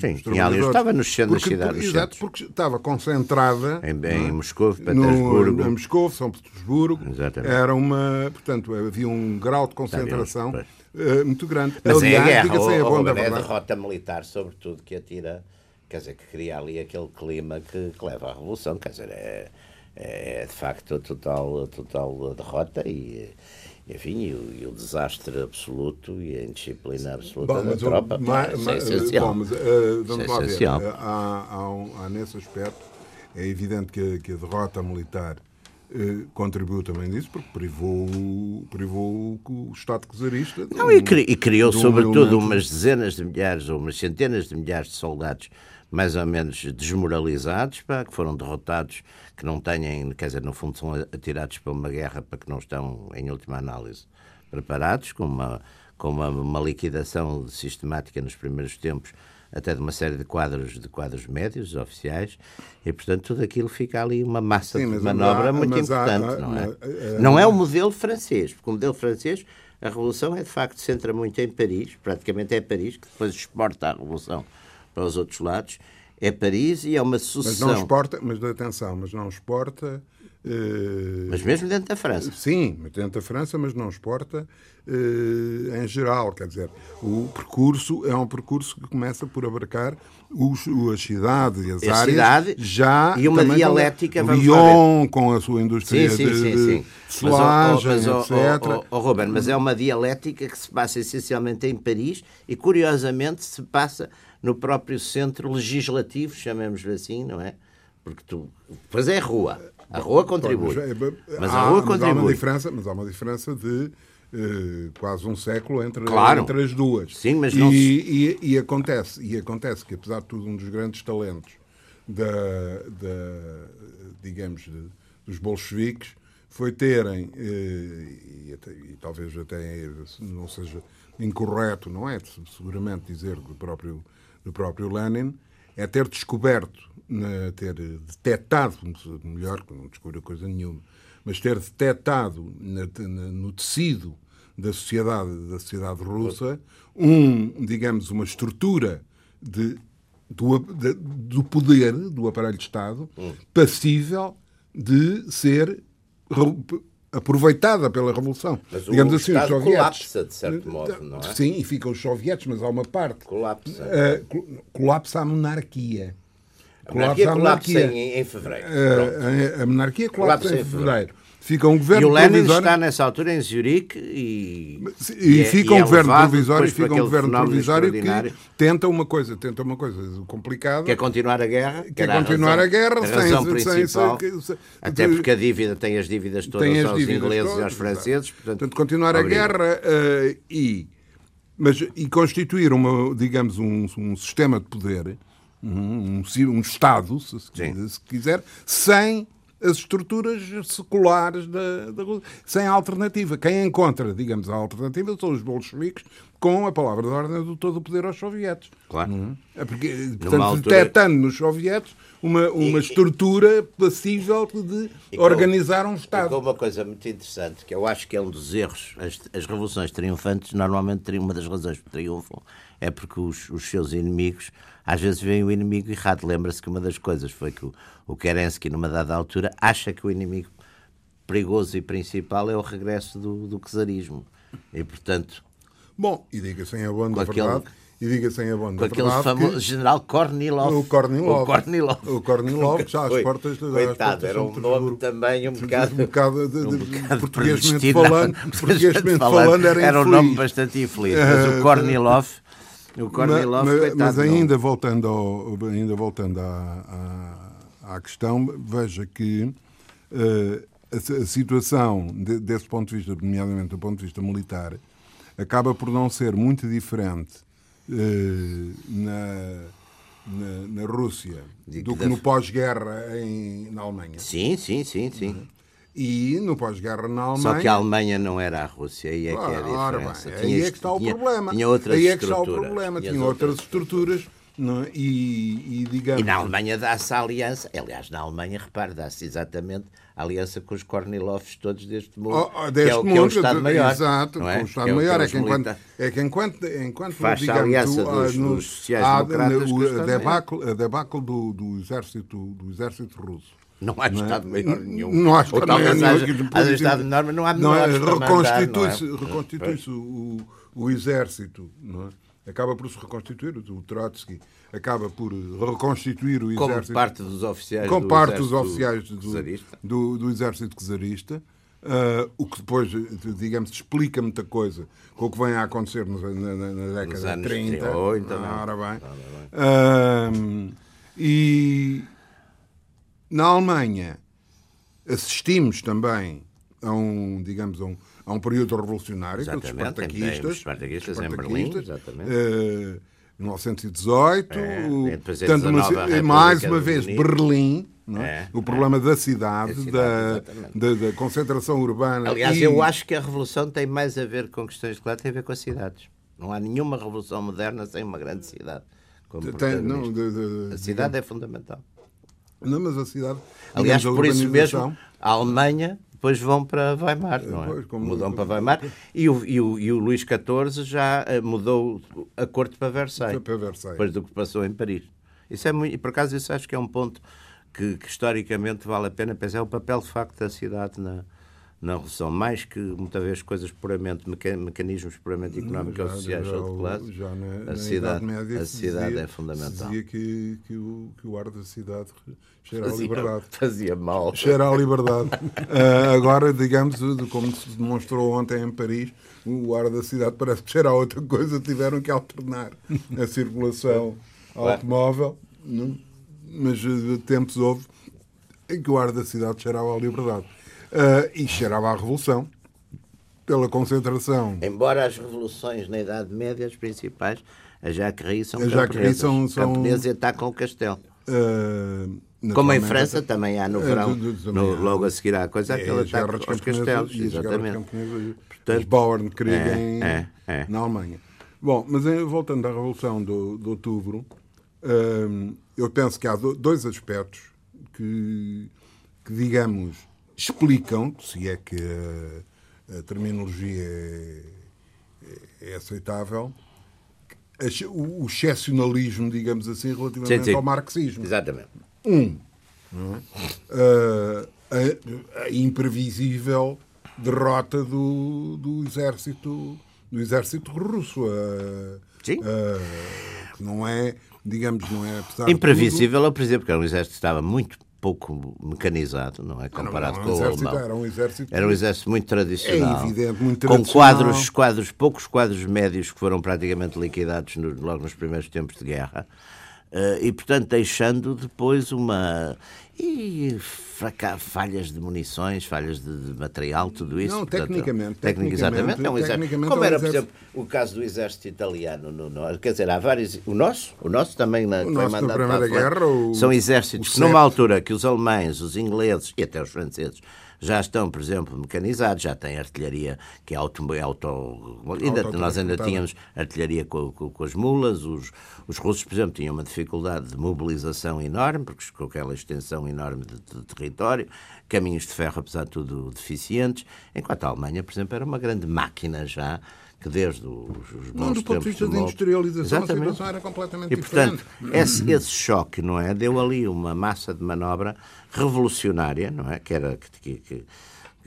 Sim, ali-
trabalhadores-
estava no centro das
porque-
cidades, nos
Exato,
centros.
porque estava concentrada
Em, em Moscou,
no,
Petersburgo.
em Moscou, São Petersburgo,
Exatamente.
era uma, portanto, havia um grau de concentração
Pois.
eh, muito grande.
Mas
Aliás,
é a guerra,
a da
é a derrota militar, sobretudo, que atira, quer dizer, que cria ali aquele clima que, que leva à revolução, quer dizer, é, é de facto a total, a total derrota e, enfim, e o, e o desastre absoluto e a indisciplina absoluta
Bom,
da
mas, o-
tropa.
ma-
Isso
ma-
é essencial.
bom, mas,
Isso
vamos
é
lá ver.
essencial.
Eh, Há, há, um- há nesse aspecto, é evidente que, a- que a derrota militar eh, contribuiu também nisso, porque privou, privou o, o Estado czarista. de
Não,
um-
e, cri- e criou
um
sobretudo
elemento-
umas dezenas de milhares ou umas centenas de milhares de soldados mais ou menos desmoralizados, pá, que foram derrotados, que não têm, quer dizer, no fundo são atirados para uma guerra para que não estão, em última análise, preparados, com uma, com uma, uma liquidação sistemática nos primeiros tempos até de uma série de quadros de quadros médios oficiais e portanto tudo aquilo fica ali uma massa
Sim,
de manobra
há-
muito
há-
importante
há-
não é? não é o modelo francês porque o modelo francês a revolução é de facto centra muito em Paris praticamente é Paris que depois exporta a revolução para os outros lados é Paris e é uma
Mas
sucessão
não exporta, mas atenção, mas não exporta eh,
Mas mesmo dentro da França.
Sim, dentro da França, mas não exporta eh, em geral. Quer dizer, o percurso é um percurso que começa por abarcar os, as cidades e as
A
áreas
cidade
já
e uma dialética,
com Lyon com a sua indústria
Sim, sim,
de,
sim,
de
sim. mas, ó,
etc.
ó, ó, Ruben, mas é uma dialética que se passa essencialmente em Paris e, curiosamente, se passa no próprio centro legislativo, chamemos-lhe assim, não é? Porque tu. Pois é a rua. A rua contribui. Mas a rua
mas há uma
contribui.
diferença, mas há uma diferença de eh, quase um século entre,
Claro.
entre as duas.
Sim, mas
e,
não se-
e, e acontece, e acontece que, apesar de tudo, um dos grandes talentos da, da, digamos, de- dos bolcheviques foi terem, eh, e, até- e talvez até não seja incorreto, não é? Seguramente dizer do próprio, do próprio Lenin, é ter descoberto, ter detectado, melhor, que não descobriu coisa nenhuma, mas ter detectado no tecido da sociedade, da sociedade russa um, digamos, uma estrutura de, do, de- do poder do aparelho de Estado passível de ser aproveitada pela Revolução.
Mas o
digamos assim, os
Estado
soviéticos.
colapsa, de certo modo, não é?
Sim, e ficam os soviéticos, mas há uma parte.
Colapsa.
Uh, col- colapsa a monarquia.
A monarquia
Colapsa
colapsa em, em fevereiro.
Uh, a, a monarquia colapsa,
Colapsa
em fevereiro. Fica um
E
governo
o Lenin
provisório.
está nessa altura em Zurique e.
E,
é-
fica um
é
governo provisório, fica um governo provisório que tenta uma coisa, tenta uma coisa complicada.
Quer continuar a guerra?
Quer
era
continuar
razão,
a guerra
a razão
sem-
principal.
sem- sem-
até porque a dívida tem as dívidas todas
tem as
aos
dívidas
ingleses e
todas,
aos franceses.
exato.
Portanto,
continuar a
obriga.
guerra eh, e, mas, e constituir uma, digamos, um, um sistema de poder, um, um, um Estado, se, se quiser, sem as estruturas seculares da, da sem alternativa. Quem encontra, digamos, a alternativa são os bolcheviques com a palavra de ordem do todo o poder aos soviéticos.
Claro.
É porque, portanto,
altura-
detectando nos soviéticos uma, uma
E-
estrutura passível de
com-
organizar um
E
Estado.
com uma coisa muito interessante, que eu acho que é um dos erros. As, as revoluções triunfantes, normalmente, uma das razões que triunfam é porque os, os seus inimigos, às vezes, veem o inimigo errado. Lembra-se que uma das coisas foi que o, o Kerensky, numa dada altura, acha que o inimigo perigoso e principal é o regresso do, do czarismo. E, portanto,
Bom, e diga-se em abono da
aquele-
verdade, e diga-se em abono
com
da
aquele
verdade
famoso
que
general Kornilov.
o Kornilov,
O Kornilov.
o Kornilov, já às portas,
Coitado, era um nome também um bocado...
um bocado, de,
um bocado
portuguesmente falando, portuguesmente falando era,
era um nome bastante infeliz. Mas o Kornilov, o Kornilov,
mas,
coitado,
mas
não.
ainda voltando, ao, ainda voltando à, à, à questão, veja que eh, a, a situação, de- desse ponto de vista, nomeadamente do ponto de vista militar, acaba por não ser muito diferente eh, na, na, na Rússia
Digo
do que no pós-guerra em- na Alemanha.
Sim, sim, sim, sim.
E no pós-guerra na Alemanha.
Só que a Alemanha não era a Rússia, aí é que é a diferença.
bem,
Tinha
aí é que está o problema.
Tinha outras
aí é que está o problema.
Tinha
outras estruturas não é? e, e, digamos.
E na Alemanha dá-se a aliança, aliás, na Alemanha, repare, dá-se exatamente a aliança com os Kornilovs todos deste mundo,
Oh, oh,
que,
deste
é o, que é o
mundo,
Estado-Maior.
Exato,
não
com
é?
o
Que é
Estado-Maior.
que
É,
os
que enquanto, é que enquanto, enquanto
Faz-se a
digamos,
aliança
o-
dos-
ah,
dos
no-
sociais-democratas
há,
com o
o, a
Estado-Maior.
debacle, a debacle do, do, exército, do exército russo.
Não há
Não é?
Estado-Maior nenhum.
Não há Estado Maior nenhum.
Estado-Maior, mas não há
é?
é?
Reconstitui-se reconstitui-se o, o exército, não é? Acaba por se reconstituir, o Trotsky acaba por reconstituir o
Como
exército.
parte dos oficiais
com
do
parte dos oficiais do, do, do exército czarista, ah, o que depois, digamos, explica muita coisa com o que vem a acontecer na, na- na década de
anos
30.
30, não.
Ah, ora bem. Ah, e na Alemanha assistimos também a um, digamos, a um, a um período revolucionário, é
Exatamente,
Espartaquistas.
os Espartaquistas em Berlim, exatamente.
eh, 1918,
É,
o-
depois em
portanto, uma-
19 a República
mais uma vez. Berlim, é?
É,
o problema da cidade,
Da cidade,
da, da, da concentração urbana.
Aliás,
e-
eu acho que a revolução tem mais a ver com questões de classe, tem a ver com as cidades. Não há nenhuma revolução moderna sem uma grande cidade. Como
tem, não, de- de-
a cidade é fundamental.
Não, mas a cidade.
Aliás, por isso mesmo, a Alemanha depois vão para Weimar, não é?
Pois, como-
Mudam para Weimar. E o, e o, e o Luís XIV já eh, mudou a corte para Versailles.
Para Versailles.
Depois do que passou em Paris. Isso é muito, e por acaso isso acho que é um ponto que, que, historicamente vale a pena pensar é o papel de facto da cidade na, na Revolução, mais que muitas vezes coisas puramente, mecanismos puramente económicos ou sociais ou de classe,
já na,
a cidade,
Média
a cidade
dizia,
é fundamental.
dizia que, que, o, que o ar da cidade cheira
fazia,
à liberdade.
Fazia mal.
Cheira à liberdade. uh, agora, digamos, como se demonstrou ontem em Paris, o ar da cidade parece que cheira a outra coisa, tiveram que alternar a circulação automóvel, não? mas de tempos houve em que o ar da cidade cheirava à liberdade. Uh, e cheirava à revolução, pela concentração.
Embora as revoluções na Idade Média, as principais, a Jacquerie são
As Jacquerie são- são-
camponesas e atacam o castelo.
Uh,
Como em França também há no
É,
verão,
do-
no- logo a seguir à coisa,
É,
aquele ataque aos castelos.
e
Exatamente. Portanto,
os Bauernkrieg
é,
em-
é, é.
na Alemanha. Bom, mas em- voltando à Revolução do, de Outubro, hum, eu penso que há do- dois aspectos que, que, digamos, explicam, se é que a, terminologia é, é aceitável, o, o excepcionalismo, digamos assim, relativamente
Sim, sim.
ao marxismo.
Exatamente.
Uh, a, a imprevisível derrota do, do exército do exército russo uh,
Sim.
uh, que não é digamos não é
Imprevisível, por exemplo, porque um exército estava muito pouco mecanizado, não é? Comparado
não,
com
era um
o
exército,
alemão.
era um exército
Era um exército muito tradicional.
É evidente, muito
Com
tradicional.
quadros, quadros, poucos quadros médios que foram praticamente liquidados no- logo nos primeiros tempos de guerra. Eh, e, portanto, deixando depois uma. E fraca- falhas de munições, falhas de, material, tudo isso.
Não,
portanto,
tecnicamente, tecnicamente,
exatamente. É um exército.
tecnicamente
Como
é
era, por exemplo, o caso do exército italiano. No, no- quer dizer, há vários. O nosso, o nosso também na, foi
nosso na
mandado
Primeira
para a frente.
Guerra, o-
São exércitos
o
que, numa altura que os alemães, os ingleses e até os franceses já estão, por exemplo, mecanizados, já têm artilharia que é auto... auto ainda, nós ainda tínhamos artilharia com, com- com as mulas, os, os russos, por exemplo, tinham uma dificuldade de mobilização enorme, porque com aquela extensão enorme de, de território, caminhos de ferro, apesar de tudo, deficientes, enquanto a Alemanha, por exemplo, era uma grande máquina já, que desde os, os
Não,
bons
do ponto de
tempos
vista
Molotov-
industrialização, a
Exatamente.
situação era completamente
e, portanto,
diferente.
esse, esse choque, não é? Deu ali uma massa de manobra revolucionária, não é? Que, era, que, que, que-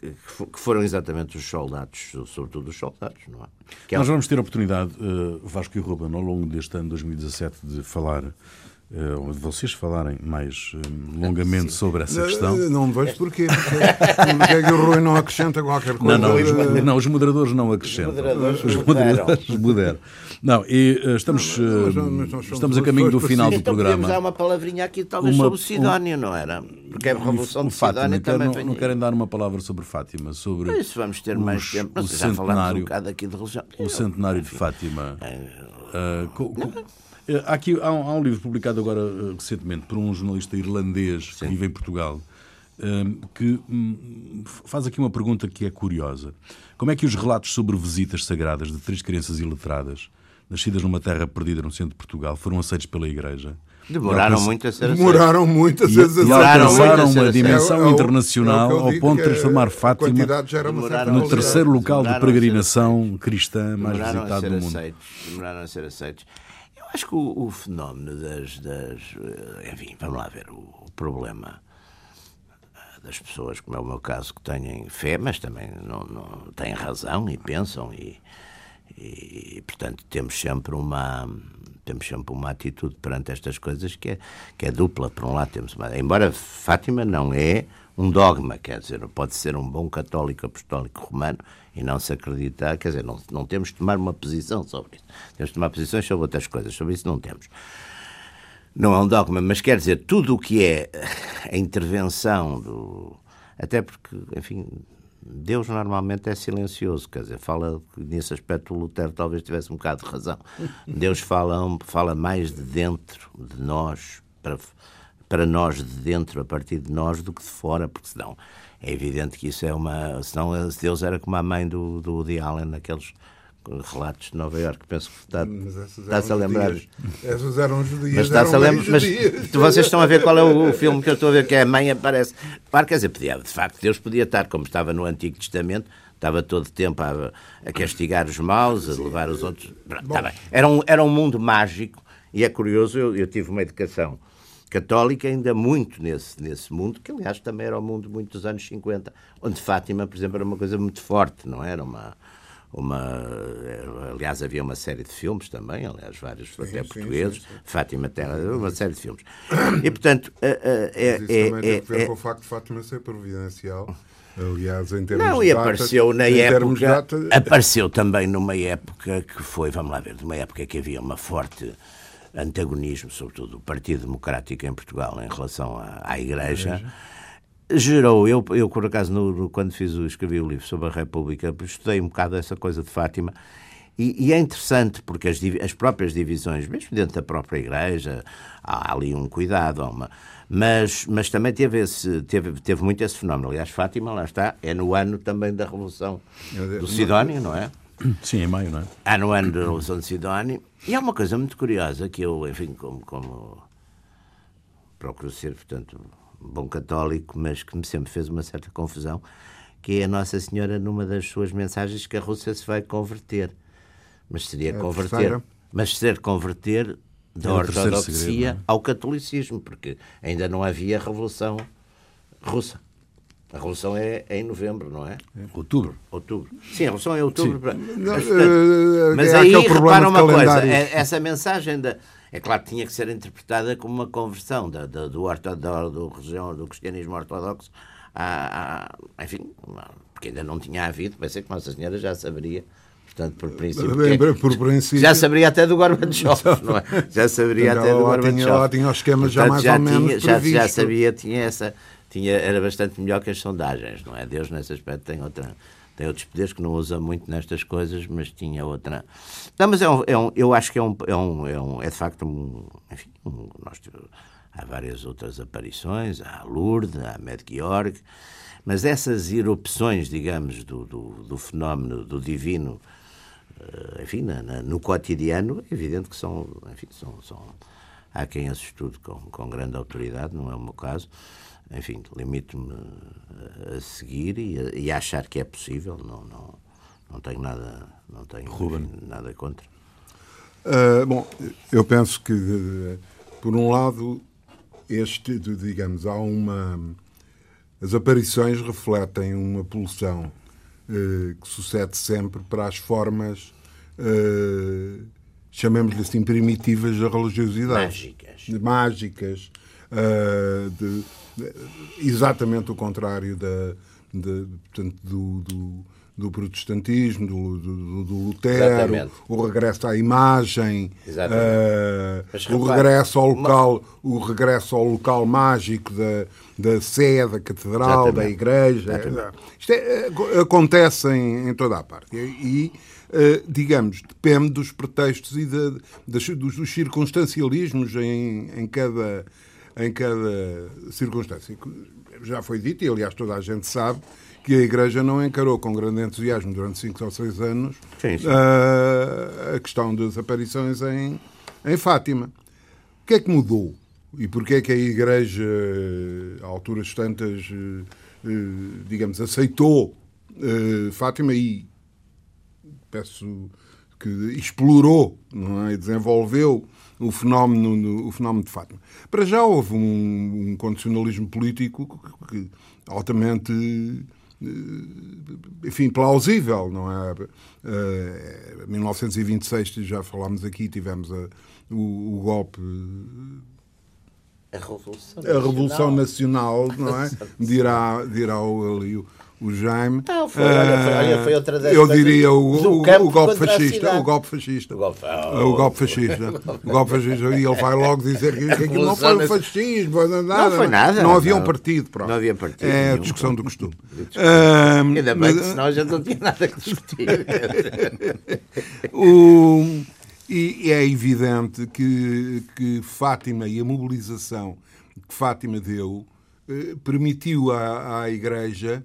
que fo- que foram exatamente os soldados, sobretudo os soldados, não é? Que é
Nós vamos ter a oportunidade, eh, Vasco e Ruben, ao longo deste ano 2017, de falar, ou de vocês falarem mais eh, longamente sobre essa questão.
Eh, Não vejo porquê. Porque, porque é que o Rui não acrescenta qualquer
Não,
coisa?
não, os,
Eh,
não, os moderadores não acrescentam.
moderadores
os moderadores moderam. Não, e eh, estamos,
Não, mas-
eh,
mas nós somos
estamos a caminho do final do
então podemos dar
programa.
uma palavrinha aqui, talvez,
Uma-
sobre o Sidónio, não era? Porque a Revolução de
Fátima,
Sidónio
quer-
também
não,
vem
não querem dar uma palavra sobre Fátima, sobre
Por isso vamos ter mais
os-
tempo. Não
o
já falámos um
centenário.
bocado aqui de religião.
o centenário de Fátima. Ah, co- co- eh, aqui, há, um, há um livro publicado agora eh, recentemente por um jornalista irlandês que vive em Portugal eh, que hum, faz aqui uma pergunta que é curiosa. Como é que os relatos sobre visitas sagradas de três crianças iletradas, nascidas numa terra perdida no centro de Portugal, foram aceitos pela Igreja?
Demoraram
E
muito a ser aceitos.
Demoraram muito a
E,
ser
e
a
alcançaram uma dimensão
É é
internacional
eu
ao ponto de transformar Fátima no terceiro local de peregrinação cristã mais visitado no mundo.
aceitos. Demoraram a ser aceitos. Acho que o, o fenómeno das, das. eh, Enfim, vamos lá ver. O, o problema eh, das pessoas, como é o meu caso, que têm fé, mas também não, não têm razão e pensam e, e, portanto temos sempre uma temos sempre uma atitude perante estas coisas que é, que é dupla. Por um lado temos uma, embora Fátima não é um dogma, quer dizer, pode ser um bom católico apostólico romano e não se acreditar, quer dizer, não, não temos de tomar uma posição sobre isso. Temos de tomar posições sobre outras coisas, sobre isso não temos. Não é um dogma, mas quer dizer, tudo o que é a intervenção do. Até porque, enfim, Deus normalmente é silencioso, quer dizer, fala, nesse aspecto o Lutero talvez tivesse um bocado de razão. Deus fala, fala mais de dentro de nós, para, para nós de dentro, a partir de nós, do que de fora, porque senão é evidente que isso é uma. Senão Deus era como a mãe do, do Woody Allen, naqueles relatos de Nova Iorque, penso que está, está-se a lembrar.
Essas eram judias.
Mas está-se a lembrar. Mas vocês estão a ver qual é o, o filme que eu estou a ver, que é a mãe aparece. Claro, quer dizer, podia, de facto, Deus podia estar, como estava no Antigo Testamento, estava todo o tempo a, a castigar os maus, a levar os outros. Pronto, está bem. Era um, era um mundo mágico e é curioso, eu, eu tive uma educação católica ainda muito nesse, nesse mundo, que aliás também era o mundo muito dos anos 50, onde Fátima, por exemplo, era uma coisa muito forte, não era? Uma uma aliás havia uma série de filmes também aliás vários sim, até sim, portugueses. sim, Fátima Terra uma série de filmes. E portanto é,
é, Mas isso também tem a ver é, com o facto de Fátima ser providencial Aliás, em termos
Não,
e
apareceu na época. Data... Apareceu também numa época que foi, vamos lá ver, numa época que havia uma forte antagonismo, sobretudo do Partido Democrático em Portugal, em relação à, à Igreja. Igreja. Gerou, eu, eu por acaso, no, quando fiz, escrevi o livro sobre a República, estudei um bocado essa coisa de Fátima. E, e, é interessante porque as, as, próprias divisões, mesmo dentro da própria Igreja, há ali um cuidado, uma, mas, mas também teve, esse, teve, teve muito esse fenómeno. Aliás, Fátima, lá está, é no ano também da Revolução do Sidónio, não é?
Sim, em maio, não é?
É no ano da Revolução do Sidónio. E há uma coisa muito curiosa que eu, enfim, como, como procuro ser, portanto, bom católico, mas que me sempre fez uma certa confusão, que é a Nossa Senhora numa das suas mensagens que a Rússia se vai converter. Mas seria é converter. Mas ser converter da é ortodoxia segredo, é? ao catolicismo, porque ainda não havia revolução russa. A revolução é, é, em novembro, não é?
é. Outubro.
Outubro. Sim, a revolução é em outubro. Mas, portanto, eh, mas é aí repara uma coisa, é, essa mensagem da. É claro que tinha que ser interpretada como uma conversão da, da do, orto, da, do, região, do cristianismo ortodoxo a, a, enfim, porque ainda não tinha havido, pensei que Nossa Senhora já saberia Portanto, por princípio,
Bem, por princípio
já saberia até do Gorbachev, não é? Já saberia até do Gorbachev.
Tinha, lá tinha os esquemas já mais
já
ou tinha,
menos já, já, sabia, tinha essa, tinha, era bastante melhor que as sondagens, não é? Deus nesse aspecto tem outra tem outros poderes que não usa muito nestas coisas, mas tinha outra. Não, mas é um, é um, eu acho que é um, é um, é, um, é de facto um, enfim, um, nós, há várias outras aparições, há Lourdes, há Medgeorg, mas essas erupções, digamos, do, do, do fenómeno do divino eh, enfim, na, na, no cotidiano, é evidente que são, enfim, são, são há quem as estude com, com grande autoridade, não é o meu caso. Enfim, limito-me a seguir e a, e a, achar que é possível, não, não, não tenho nada, não tenho enfim, nada contra.
Uh, bom, eu penso que, por um lado, este, digamos, há uma. As aparições refletem uma pulsão eh, que sucede sempre para as formas, eh, chamemos-lhe assim, primitivas da religiosidade.
Mágicas.
Mágicas. Uh, de, exatamente o contrário da, de, portanto, do, do, do, protestantismo, do, do, do Lutero, exatamente. o regresso à imagem, uh, o regresso ao local, o regresso ao local mágico da, da sé, da catedral, Exatamente. da igreja. Exatamente. Isto é, eh, acontece em, em, toda a parte. E, uh, digamos, depende dos pretextos e das, dos, dos, circunstancialismos em, em, cada, em cada circunstância. Já foi dito, e aliás toda a gente sabe, que a Igreja não encarou com grande entusiasmo durante cinco ou seis anos sim, sim. Uh, a questão das aparições em, em Fátima. O que é que mudou? E porquê é que a Igreja, a alturas tantas, eh, eh, digamos, aceitou eh, Fátima e, peço que explorou, não é? desenvolveu o fenómeno, o fenómeno de Fátima. Para já houve um, um condicionalismo político que, altamente enfim, plausível, não é? Em 1926, já falámos aqui, tivemos a, o, o golpe
a Revolução Nacional.
A Revolução Nacional, não é? dirá, dirá ali o, o Jaime.
Não, foi, olha, olha, foi outra das
Eu diria o, o, o, golpe fascista, o golpe fascista. O golpe, oh, o golpe fascista. o golpe fascista. E ele vai logo dizer que, que aquilo não foi um fascismo, nada.
Não foi nada.
Não havia um partido, pronto.
Não havia partido.
É a discussão do costume.
Um, Ainda bem que senão a gente não tinha nada que discutir.
o... E é evidente que, que Fátima e a mobilização que Fátima deu eh, permitiu à, à Igreja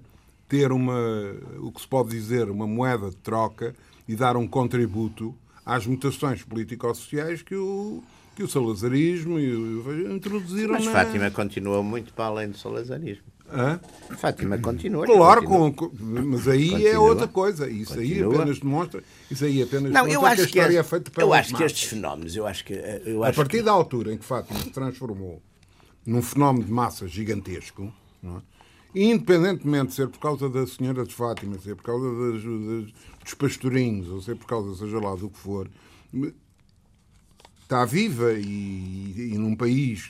ter uma, o que se pode dizer, uma moeda de troca e dar um contributo às mutações político-sociais que o, que o salazarismo introduziram.
Mas Fátima continua muito para além do salazarismo.
Hã?
Fátima continua.
Claro, continua. Com, mas aí é continua. é outra coisa. Isso continua. aí apenas demonstra. Isso aí apenas
não, eu acho
que,
a
é feita
Eu acho que estes fenómenos, eu acho que. Eu
a
acho
partir
que...
da altura em que Fátima se transformou num fenómeno de massa gigantesco, não é? Independentemente de ser por causa da Senhora de Fátima, ser por causa das, das, dos pastorinhos, ou ser por causa, seja lá do que for, está viva e, e num país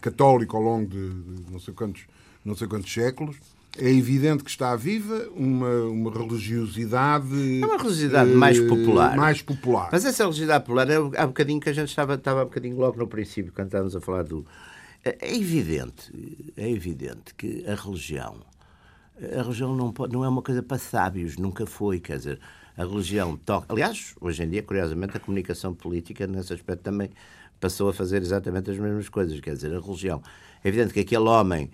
católico ao longo de, de, não, sei quantos, não sei quantos séculos, é evidente que está viva uma, uma religiosidade.
É uma religiosidade mais popular.
Mais popular.
Mas essa religiosidade popular é há bocadinho que a gente estava, estava há bocadinho logo no princípio, quando estávamos a falar do. É, é evidente, é evidente que a religião. A religião não, pode, não é uma coisa para sábios, nunca foi. Quer dizer, a religião toca. Aliás, hoje em dia, curiosamente, a comunicação política, nesse aspecto, também passou a fazer exatamente as mesmas coisas. Quer dizer, a religião. É evidente que aquele homem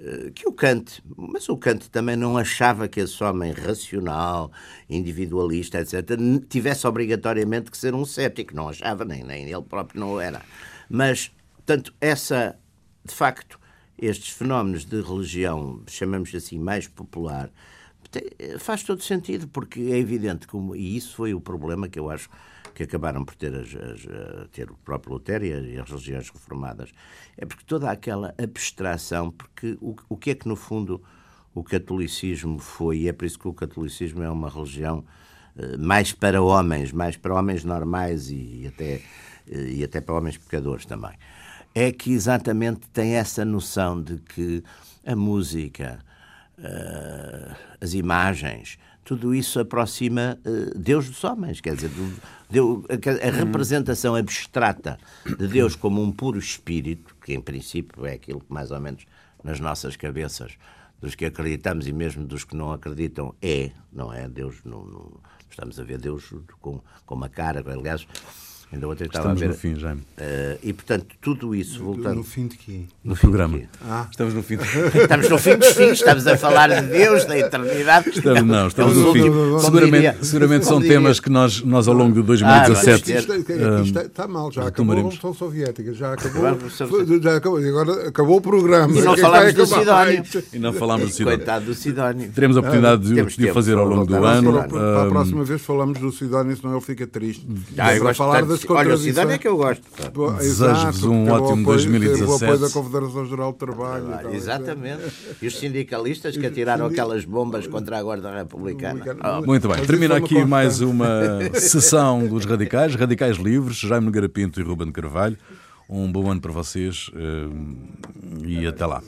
eh, que o Kant, mas o Kant também não achava que esse homem racional, individualista, etc., tivesse obrigatoriamente que ser um cético. Não achava, nem, nem ele próprio não era. Mas, portanto, essa, de facto, estes fenómenos de religião, chamamos assim, mais popular, faz todo sentido, porque é evidente, como, e isso foi o problema que eu acho que acabaram por ter, as, as, ter o próprio Lutero e as religiões reformadas, é porque toda aquela abstração, porque o, o que é que no fundo o catolicismo foi, e é por isso que o catolicismo é uma religião uh, mais para homens, mais para homens normais e, até, uh, e até para homens pecadores também, é que exatamente tem essa noção de que a música, uh, as imagens, tudo isso aproxima uh, Deus dos homens, quer dizer, do, a, a, representação abstrata de Deus como um puro espírito, que em princípio é aquilo que mais ou menos nas nossas cabeças dos que acreditamos e mesmo dos que não acreditam é, não é? Deus, não, não estamos a ver Deus com, com uma cara, aliás, Ainda ontem estava
Estamos
a ver.
no fim, Jaime.
Uh, e, portanto, tudo isso voltando.
No fim de quê?
No, no programa.
Ah.
Estamos no fim. De...
estamos no fim dos fins, estamos a falar de Deus, da eternidade.
Estamos, não, estamos no fim. Seguramente, seguramente são temas que nós, nós ao longo de 2017. Ah,
isto, isto, isto, está mal, já acabou a Revolução Soviética, já acabou, já acabou, agora acabou o programa.
E não falámos do Sidónio.
E não falámos do Sidónio.
Coitado do Sidónio.
Teremos a oportunidade de, de fazer ao longo do ano.
Para a próxima vez falamos do Sidónio, senão ele fica triste. Ah, eu gosto falar das contradições
que eu gosto.
Desejo-vos um ótimo 2017. O
apoio da Confederação Geral de Trabalho.
Ah, exatamente. E os sindicalistas que atiraram aquelas bombas contra a Guarda Republicana.
Oh. Muito bem. Termina aqui mais uma sessão dos Radicais, Radicais Livres, Jaime Nogueira Pinto e Ruben Carvalho. Um bom ano para vocês eh, e até lá.